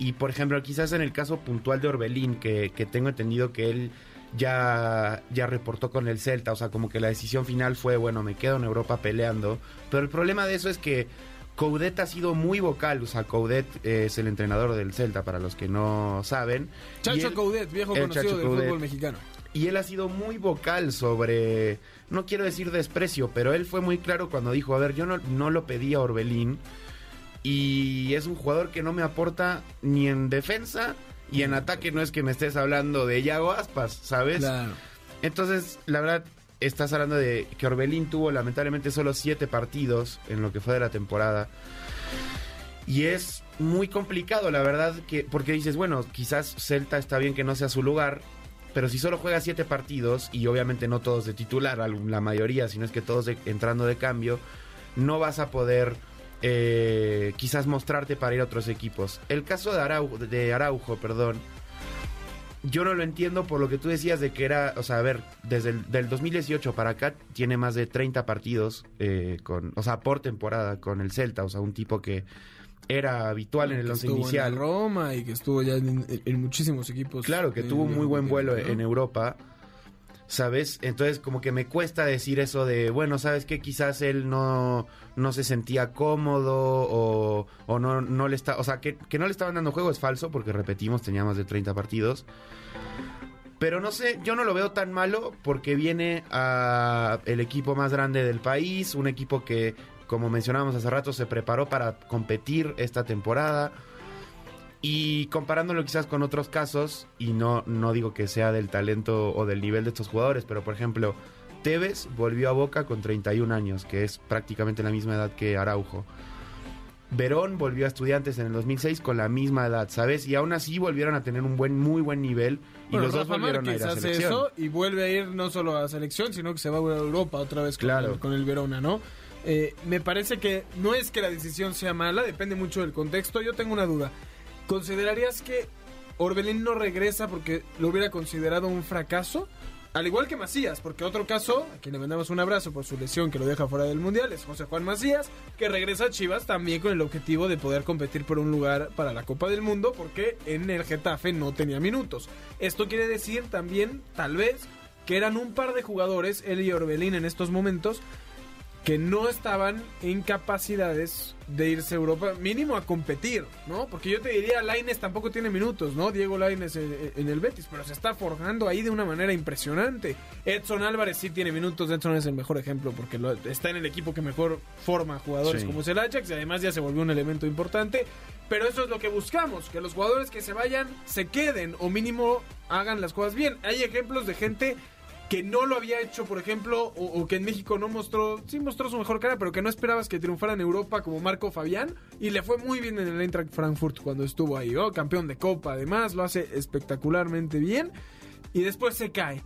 y, por ejemplo, quizás en el caso puntual de Orbelín, que, que tengo entendido que él ya, ya reportó con el Celta, o sea, como que la decisión final fue, bueno, me quedo en Europa peleando. Pero el problema de eso es que Coudet ha sido muy vocal, o sea, Coudet es el entrenador del Celta, para los que no saben. Chacho él- Coudet, viejo conocido Chacho del Coudet. fútbol mexicano. y él ha sido muy vocal sobre, no quiero decir desprecio, pero él fue muy claro cuando dijo, a ver, yo no, no lo pedí a Orbelín y es un jugador que no me aporta ni en defensa y en ataque no es que me estés hablando de Yago Aspas, ¿sabes? Claro. Entonces, la verdad, estás hablando de que Orbelín tuvo lamentablemente solo siete partidos en lo que fue de la temporada. Y es muy complicado, la verdad, que porque dices, bueno, quizás Celta está bien que no sea su lugar, pero si solo juega siete partidos, y obviamente no todos de titular, la mayoría, sino es que todos entrando de cambio, no vas a poder eh, quizás mostrarte para ir a otros equipos. El caso de Araujo, de Araujo perdón, yo no lo entiendo por lo que tú decías de que era, o sea, a ver, desde el del 2018 para acá tiene más de 30 partidos, eh, con, o sea, por temporada con el Celta, o sea, un tipo que era habitual en el Que once inicial. En Roma y que estuvo ya en, en muchísimos equipos. Claro, que tuvo muy buen vuelo ¿no? en Europa. ¿Sabes? Entonces como que me cuesta decir eso de, bueno, ¿sabes qué? Quizás él no, no se sentía cómodo o, o no, no le está, o sea, que, que no le estaban dando juego es falso porque repetimos, tenía más de 30 partidos. Pero no sé, yo no lo veo tan malo porque viene a el equipo más grande del país, un equipo que, como mencionábamos hace rato, se preparó para competir esta temporada. Y comparándolo quizás con otros casos, y no, no digo que sea del talento o del nivel de estos jugadores, pero por ejemplo, Tevez volvió a Boca con 31 años, que es prácticamente la misma edad que Araujo. Verón volvió a Estudiantes en el 2006 con la misma edad, ¿sabes? Y aún así volvieron a tener un buen, muy buen nivel. Y Bueno, los dos volvieron Márquez a ir a hace selección. eso y vuelve a ir no solo a selección, sino que se va a Europa otra vez con, Claro. el, con el Verona, ¿no? Eh, me parece que no es que la decisión sea mala, depende mucho del contexto. Yo tengo una duda. ¿Considerarías que Orbelín no regresa porque lo hubiera considerado un fracaso? Al igual que Macías, porque otro caso, a quien le mandamos un abrazo por su lesión que lo deja fuera del Mundial, es José Juan Macías, que regresa a Chivas también con el objetivo de poder competir por un lugar para la Copa del Mundo, porque en el Getafe no tenía minutos. Esto quiere decir también, tal vez, que eran un par de jugadores, él y Orbelín en estos momentos, que no estaban en capacidades de irse a Europa, mínimo a competir, ¿no? Porque yo te diría, Laines tampoco tiene minutos, ¿no? Diego Laines en, en el Betis, pero se está forjando ahí de una manera impresionante. Edson Álvarez sí tiene minutos, Edson es el mejor ejemplo porque lo- está en el equipo que mejor forma jugadores Sí. como es el Ajax y además ya se volvió un elemento importante. Pero eso es lo que buscamos, que los jugadores que se vayan se queden o mínimo hagan las cosas bien. Hay ejemplos de gente que no lo había hecho, por ejemplo, o, que en México no mostró, sí mostró su mejor cara, pero que no esperabas que triunfara en Europa como Marco Fabián, y le fue muy bien en el Eintracht Frankfurt cuando estuvo ahí, ¿no? campeón de Copa, además, lo hace espectacularmente bien, y después se cae.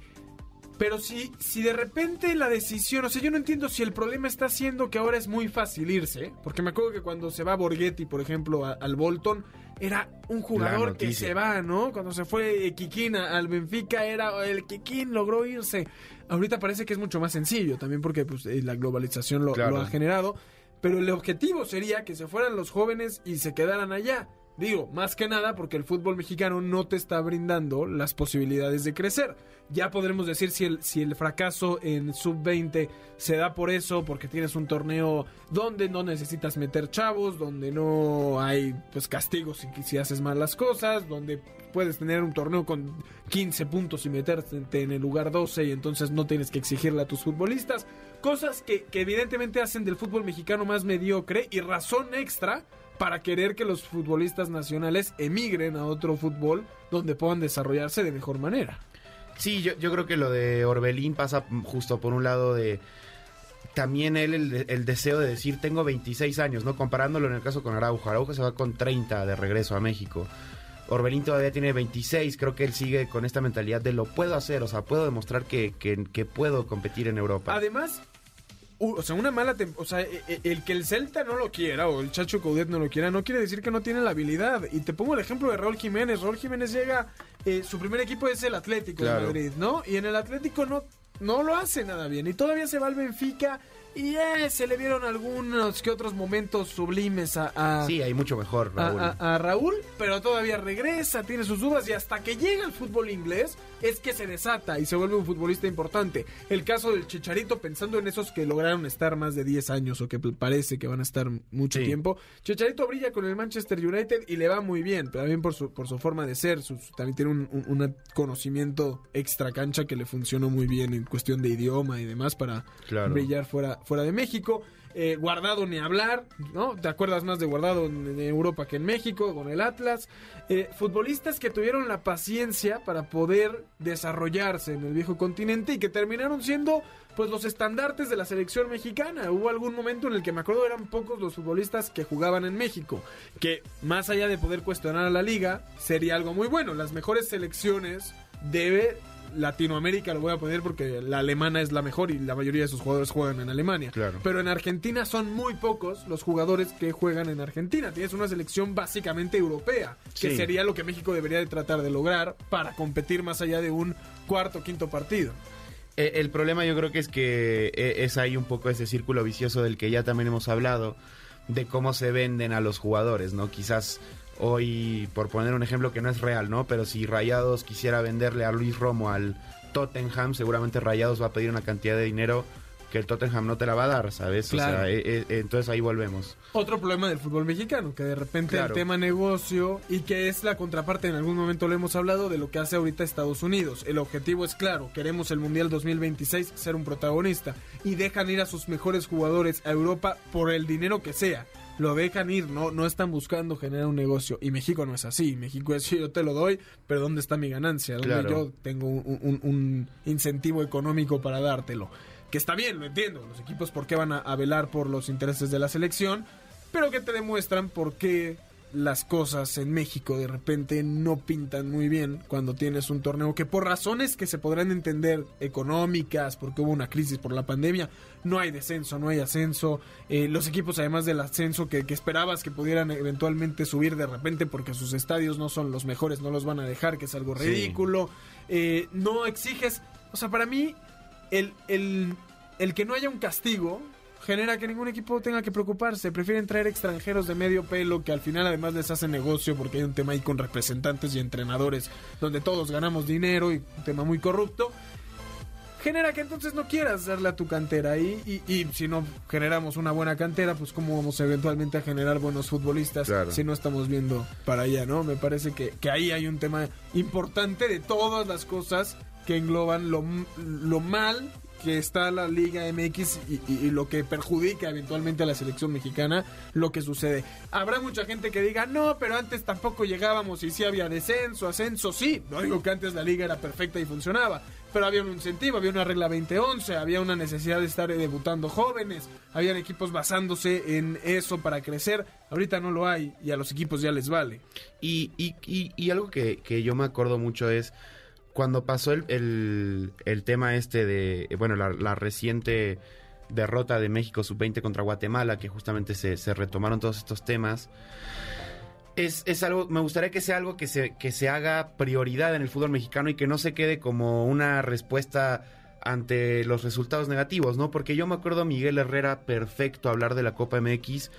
Pero si, si de repente la decisión, o sea, yo no entiendo si el problema está siendo que ahora es muy fácil irse, porque me acuerdo que cuando se va Borghetti, por ejemplo, al Bolton, era un jugador que se va, ¿no? Cuando se fue Kikín al Benfica, era el Kikín logró irse. Ahorita parece que es mucho más sencillo, también porque pues, eh, la globalización lo, Claro. lo ha generado. Pero el objetivo sería que se fueran los jóvenes y se quedaran allá. Digo, más que nada porque el fútbol mexicano no te está brindando las posibilidades de crecer. Ya podremos decir si el, si el fracaso en sub-20 se da por eso, porque tienes un torneo donde no necesitas meter chavos, donde no hay pues castigos si, si haces mal las cosas, donde puedes tener un torneo con 15 puntos y meterte en el lugar 12 y entonces no tienes que exigirle a tus futbolistas. Cosas que, que evidentemente hacen del fútbol mexicano más mediocre y razón extra para querer que los futbolistas nacionales emigren a otro fútbol donde puedan desarrollarse de mejor manera. Sí, yo, yo creo que lo de Orbelín pasa justo por un lado de también él el, el deseo de decir tengo 26 años, ¿no? Comparándolo en el caso con Araujo. Araujo se va con 30 de regreso a México. Orbelín todavía tiene 26, creo que él sigue con esta mentalidad de lo puedo hacer, o sea, puedo demostrar que, que, que puedo competir en Europa. Además, o sea, una mala o sea, e- e- el que el Celta no lo quiera o el Chacho Coudet no lo quiera no quiere decir que no tiene la habilidad. Y te pongo el ejemplo de Raúl Jiménez. Raúl Jiménez llega, eh, su primer equipo es el Atlético de. Madrid, ¿no? Y en el Atlético no no lo hace nada bien y todavía se va al Benfica y eh, se le vieron algunos que otros momentos sublimes a, a- Sí, hay mucho mejor, Raúl. a, a Raúl, pero todavía regresa, tiene sus dudas y hasta que llega al fútbol inglés es que se desata y se vuelve un futbolista importante. El caso del Chicharito, pensando en esos que lograron estar más de 10 años o que parece que van a estar mucho Sí. tiempo, Chicharito brilla con el Manchester United y le va muy bien, pero también por su, por su forma de ser, su- su- también tiene un, un- un conocimiento extra cancha que le funcionó muy bien en cuestión de idioma y demás para Claro. brillar fuera, fuera de México. Eh, guardado ni hablar, ¿no? ¿Te acuerdas más de Guardado en, Europa que en México con el Atlas? Eh, futbolistas que tuvieron la paciencia para poder desarrollarse en el viejo continente y que terminaron siendo pues los estandartes de la selección mexicana. Hubo algún momento en el que me acuerdo eran pocos los futbolistas que jugaban en México, que más allá de poder cuestionar a la liga, sería algo muy bueno. Las mejores selecciones debe Latinoamérica lo voy a poner porque la alemana es la mejor y la mayoría de sus jugadores juegan en Alemania. Claro. Pero en Argentina son muy pocos los jugadores que juegan en Argentina. Tienes una selección básicamente europea, que Sí. sería lo que México debería de tratar de lograr para competir más allá de un cuarto o quinto partido. Eh, El problema yo creo que es que eh, es ahí un poco ese círculo vicioso del que ya también hemos hablado, de cómo se venden a los jugadores, ¿no? Quizás hoy, por poner un ejemplo que no es real, ¿no? Pero si Rayados quisiera venderle a Luis Romo al Tottenham, seguramente Rayados va a pedir una cantidad de dinero que el Tottenham no te la va a dar, ¿sabes? Claro. O sea, eh, eh, entonces ahí volvemos. Otro problema del fútbol mexicano, que de repente Claro. el tema negocio y que es la contraparte, en algún momento lo hemos hablado, de lo que hace ahorita Estados Unidos. El objetivo es claro, queremos el Mundial 2026 ser un protagonista y dejan ir a sus mejores jugadores a Europa por el dinero que sea. Lo dejan ir, no, no están buscando generar un negocio. Y México no es así. México es yo te lo doy, pero ¿dónde está mi ganancia? ¿Dónde Claro. yo tengo un, un- un incentivo económico para dártelo? Que está bien, lo entiendo. Los equipos, ¿por qué van a, a velar por los intereses de la selección? Pero que te demuestran por qué las cosas en México de repente no pintan muy bien cuando tienes un torneo que por razones que se podrán entender económicas, porque hubo una crisis por la pandemia, no hay descenso, no hay ascenso. Eh, los equipos además del ascenso que, que esperabas que pudieran eventualmente subir de repente porque sus estadios no son los mejores, no los van a dejar, que es algo Sí. ridículo. Eh, no exiges, o sea, para mí el, el, el que no haya un castigo genera que ningún equipo tenga que preocuparse. Prefieren traer extranjeros de medio pelo que al final además les hace negocio porque hay un tema ahí con representantes y entrenadores donde todos ganamos dinero y un tema muy corrupto. Genera que entonces no quieras darle a tu cantera ahí y, y si no generamos una buena cantera, pues cómo vamos eventualmente a generar buenos futbolistas Claro. si no estamos viendo para allá, ¿no? Me parece que, que ahí hay un tema importante de todas las cosas que engloban lo, lo mal que está la Liga MX y, lo que perjudica eventualmente a la selección mexicana, lo que sucede. Habrá mucha gente que diga, no, pero antes tampoco llegábamos y sí había descenso, ascenso, sí. No digo que antes la liga era perfecta y funcionaba, pero había un incentivo, había una regla 2011, había una necesidad de estar debutando jóvenes, habían equipos basándose en eso para crecer. Ahorita no lo hay y a los equipos ya les vale. Y, y algo que, que yo me acuerdo mucho es cuando pasó el, el, tema este de, bueno, la, reciente derrota de México sub-20 contra Guatemala, que justamente se, se retomaron todos estos temas. Es, es algo, me gustaría que sea algo que se, que se haga prioridad en el fútbol mexicano y que no se quede como una respuesta ante los resultados negativos, ¿no? Porque yo me acuerdo Miguel Herrera perfecto hablar de la Copa MX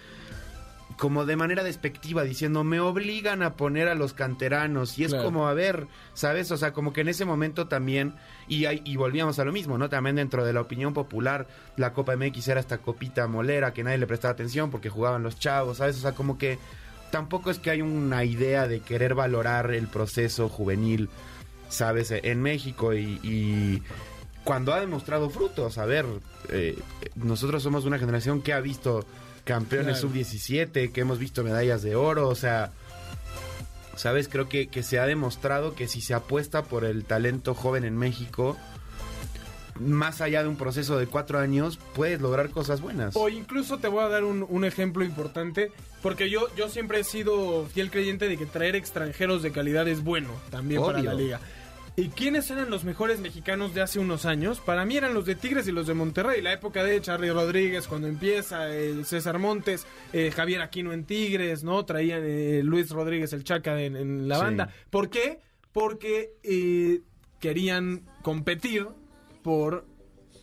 como de manera despectiva, diciendo, me obligan a poner a los canteranos. Y es Claro. como, a ver, ¿sabes? O sea, como que en ese momento también, y, hay- y volvíamos a lo mismo, ¿no? También dentro de la opinión popular, la Copa MX era esta copita molera que nadie le prestaba atención porque jugaban los chavos, ¿sabes? O sea, como que tampoco es que hay una idea de querer valorar el proceso juvenil, ¿sabes? En México y... y cuando ha demostrado frutos, a ver, eh, nosotros somos una generación que ha visto campeones Claro. sub-17, que hemos visto medallas de oro, o sea, sabes, creo que, que se ha demostrado que si se apuesta por el talento joven en México, más allá de un proceso de cuatro años, puedes lograr cosas buenas. O incluso te voy a dar un, un ejemplo importante, porque yo, yo siempre he sido fiel creyente de que traer extranjeros de calidad es bueno también para la liga. ¿Y quiénes eran los mejores mexicanos de hace unos años? Para mí eran los de Tigres y los de Monterrey. La época de Charlie Rodríguez, cuando empieza, el César Montes, eh, Javier Aquino en Tigres, ¿no? Traían eh, Luis Rodríguez el Chaca en, en la Sí. banda. ¿Por qué? Porque eh, querían competir por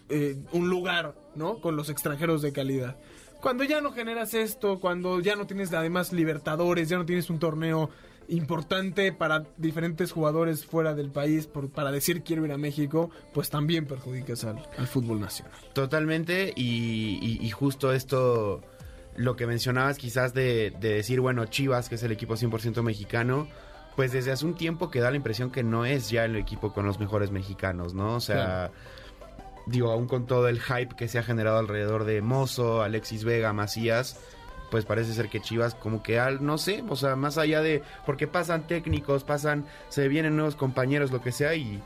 eh, un lugar, ¿no? Con los extranjeros de calidad. Cuando ya no generas esto, cuando ya no tienes además libertadores, ya no tienes un torneo importante para diferentes jugadores fuera del país por, para decir quiero ir a México, pues también perjudicas al, al fútbol nacional. Totalmente, y, y- y justo esto, lo que mencionabas quizás de, de decir, bueno, Chivas, que es el equipo 100% mexicano, pues desde hace un tiempo que da la impresión que no es ya el equipo con los mejores mexicanos, ¿no? O sea, digo, aún con todo el hype que se ha generado alrededor de Mozo, Alexis Vega, Macías, pues parece ser que Chivas como que al, no sé, o sea, más allá de, porque pasan técnicos, pasan, se vienen nuevos compañeros, lo que sea, y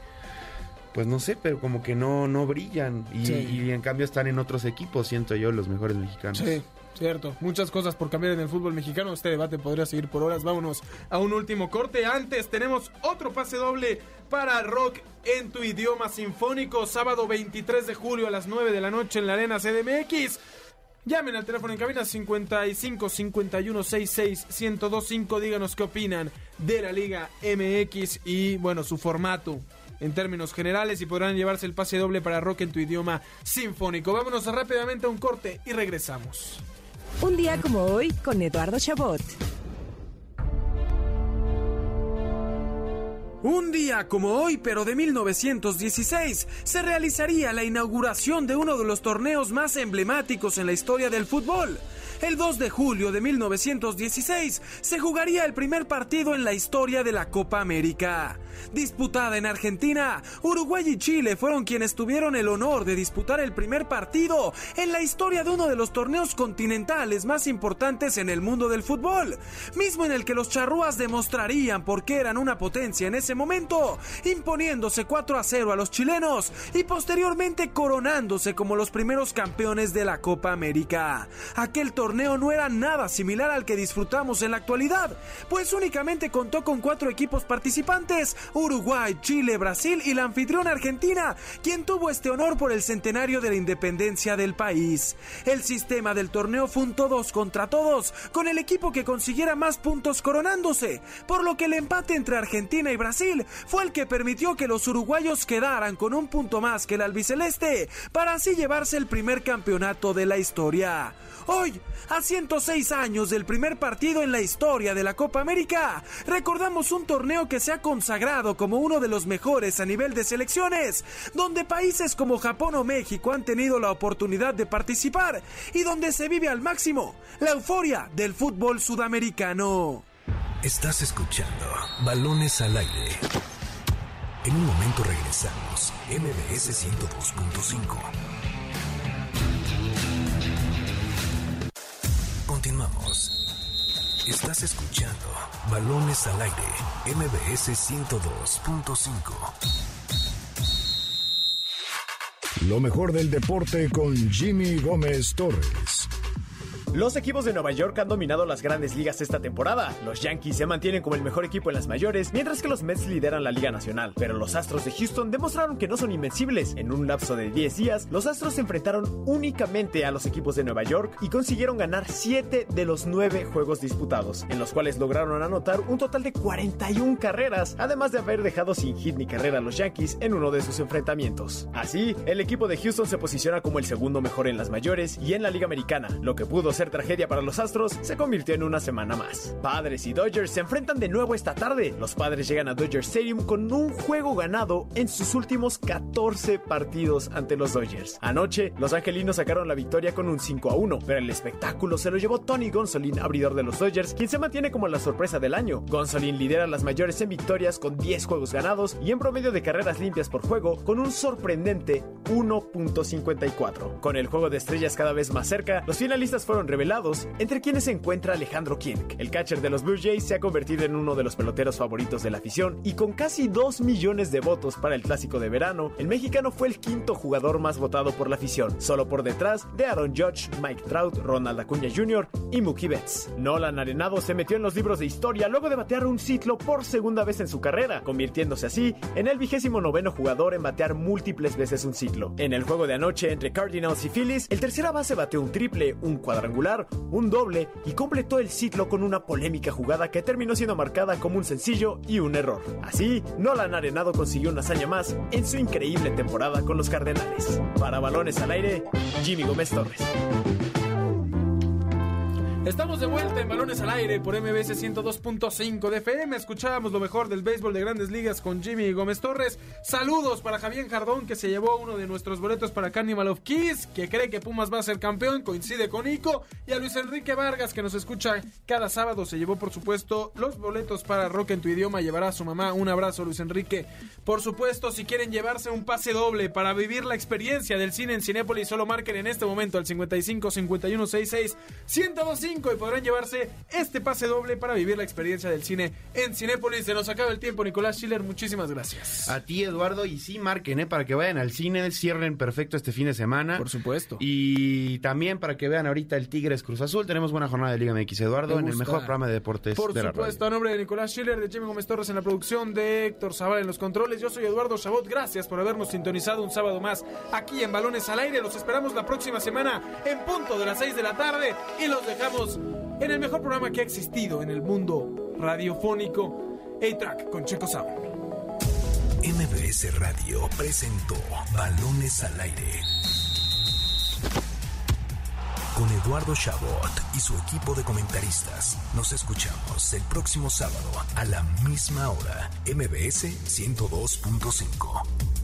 pues no sé, pero como que no, no brillan. Y, Sí. y en cambio están en otros equipos, siento yo, los mejores mexicanos. Sí, cierto. Muchas cosas por cambiar en el fútbol mexicano. Este debate podría seguir por horas. Vámonos a un último corte. Antes tenemos otro pase doble para rock en tu idioma sinfónico. Sábado 23 de julio a las 9 de la noche en la Arena CDMX. Llamen al teléfono en cabina 55 51 66 1025. Díganos qué opinan de la Liga MX y, bueno, su formato en términos generales y podrán llevarse el pase doble para rock en tu idioma sinfónico. Vámonos rápidamente a un corte y regresamos. Un día como hoy con Eduardo Chabot. Un día como hoy, pero de 1916, se realizaría la inauguración de uno de los torneos más emblemáticos en la historia del fútbol. El 2 de julio de 1916 se jugaría el primer partido en la historia de la Copa América. Disputada en Argentina, Uruguay y Chile fueron quienes tuvieron el honor de disputar el primer partido en la historia de uno de los torneos continentales más importantes en el mundo del fútbol, mismo en el que los charrúas demostrarían por qué eran una potencia en ese momento, imponiéndose 4 a 0 a los chilenos y posteriormente coronándose como los primeros campeones de la Copa América. Aquel torneo no era nada similar al que disfrutamos en la actualidad, pues únicamente contó con cuatro equipos participantes, Uruguay, Chile, Brasil y la anfitriona Argentina, quien tuvo este honor por el centenario de la independencia del país. El sistema del torneo fue un todos contra todos, con el equipo que consiguiera más puntos coronándose, por lo que el empate entre Argentina y Brasil fue el que permitió que los uruguayos quedaran con un punto más que el albiceleste, para así llevarse el primer campeonato de la historia. Hoy, a 106 años del primer partido en la historia de la Copa América, recordamos un torneo que se ha consagrado como uno de los mejores a nivel de selecciones, donde países como Japón o México han tenido la oportunidad de participar y donde se vive al máximo la euforia del fútbol sudamericano. Estás escuchando Balones al aire. En un momento regresamos. MBS 102.5. Continuamos. Estás escuchando Balones al aire, MBS 102.5. Lo mejor del deporte con Jimmy Gómez Torres. Los equipos de Nueva York han dominado las grandes ligas esta temporada. Los Yankees se mantienen como el mejor equipo en las mayores, mientras que los Mets lideran la Liga Nacional. Pero los Astros de Houston demostraron que no son invencibles. En un lapso de 10 días, los Astros se enfrentaron únicamente a los equipos de Nueva York y consiguieron ganar 7 de los 9 juegos disputados, en los cuales lograron anotar un total de 41 carreras, además de haber dejado sin hit ni carrera a los Yankees en uno de sus enfrentamientos. Así, el equipo de Houston se posiciona como el segundo mejor en las mayores y en la Liga Americana, lo que pudo ser tragedia para los Astros, se convirtió en una semana más. Padres y Dodgers se enfrentan de nuevo esta tarde. Los padres llegan a Dodger Stadium con un juego ganado en sus últimos 14 partidos ante los Dodgers. Anoche, los angelinos sacaron la victoria con un 5 a 1, pero el espectáculo se lo llevó Tony Gonsolin, abridor de los Dodgers, quien se mantiene como la sorpresa del año. Gonsolin lidera las mayores en victorias con 10 juegos ganados y en promedio de carreras limpias por juego con un sorprendente 1.54. Con el juego de estrellas cada vez más cerca, los finalistas fueron revelados entre quienes se encuentra Alejandro Kirk. El catcher de los Blue Jays se ha convertido en uno de los peloteros favoritos de la afición y con casi 2 millones de votos para el clásico de verano, el mexicano fue el quinto jugador más votado por la afición, solo por detrás de Aaron Judge, Mike Trout, Ronald Acuña Jr. y Mookie Betts. Nolan Arenado se metió en los libros de historia luego de batear un ciclo por segunda vez en su carrera, convirtiéndose así en el vigésimo noveno jugador en batear múltiples veces un ciclo. En el juego de anoche entre Cardinals y Phillies, el tercera base bateó un triple, un cuadrangular, un doble y completó el ciclo con una polémica jugada que terminó siendo marcada como un sencillo y un error. Así, Nolan Arenado consiguió una hazaña más en su increíble temporada con los Cardenales. Para balones al aire, Jimmy Gómez Torres. Estamos de vuelta en Balones al Aire por MBS 102.5 de FM. Escuchábamos lo mejor del béisbol de grandes ligas con Jimmy Gómez Torres. Saludos para Javier Jardón, que se llevó uno de nuestros boletos para Carnival of Keys, que cree que Pumas va a ser campeón, coincide con Ico. Y a Luis Enrique Vargas, que nos escucha cada sábado, se llevó, por supuesto, los boletos para Rock en tu idioma. Llevará a su mamá. Un abrazo, Luis Enrique. Por supuesto, si quieren llevarse un pase doble para vivir la experiencia del cine en Cinépolis, solo marquen en este momento al 55 51 66 1025 y podrán llevarse este pase doble para vivir la experiencia del cine en Cinépolis. Se nos acaba el tiempo, Nicolás Schiller. Muchísimas gracias. A ti, Eduardo, y sí marquen, ¿eh? Para que vayan al cine, cierren perfecto este fin de semana. Por supuesto. Y también para que vean ahorita el Tigres Cruz Azul. Tenemos buena jornada de Liga MX, Eduardo, en el mejor programa de deportes Por de la supuesto, a nombre de Nicolás Schiller, de Jimmy Gómez Torres en la producción, de Héctor Zaval en los controles. Yo soy Eduardo Chabot. Gracias por habernos sintonizado un sábado más aquí en Balones al Aire. Los esperamos la próxima semana en punto de las 6 de la tarde y los dejamos en el mejor programa que ha existido en el mundo radiofónico, A-Track con Checo Sound. MBS Radio presentó Balones al Aire. Con Eduardo Eduardo Chabot y su equipo de comentaristas. Nos escuchamos el próximo sábado a la misma hora. MBS 102.5.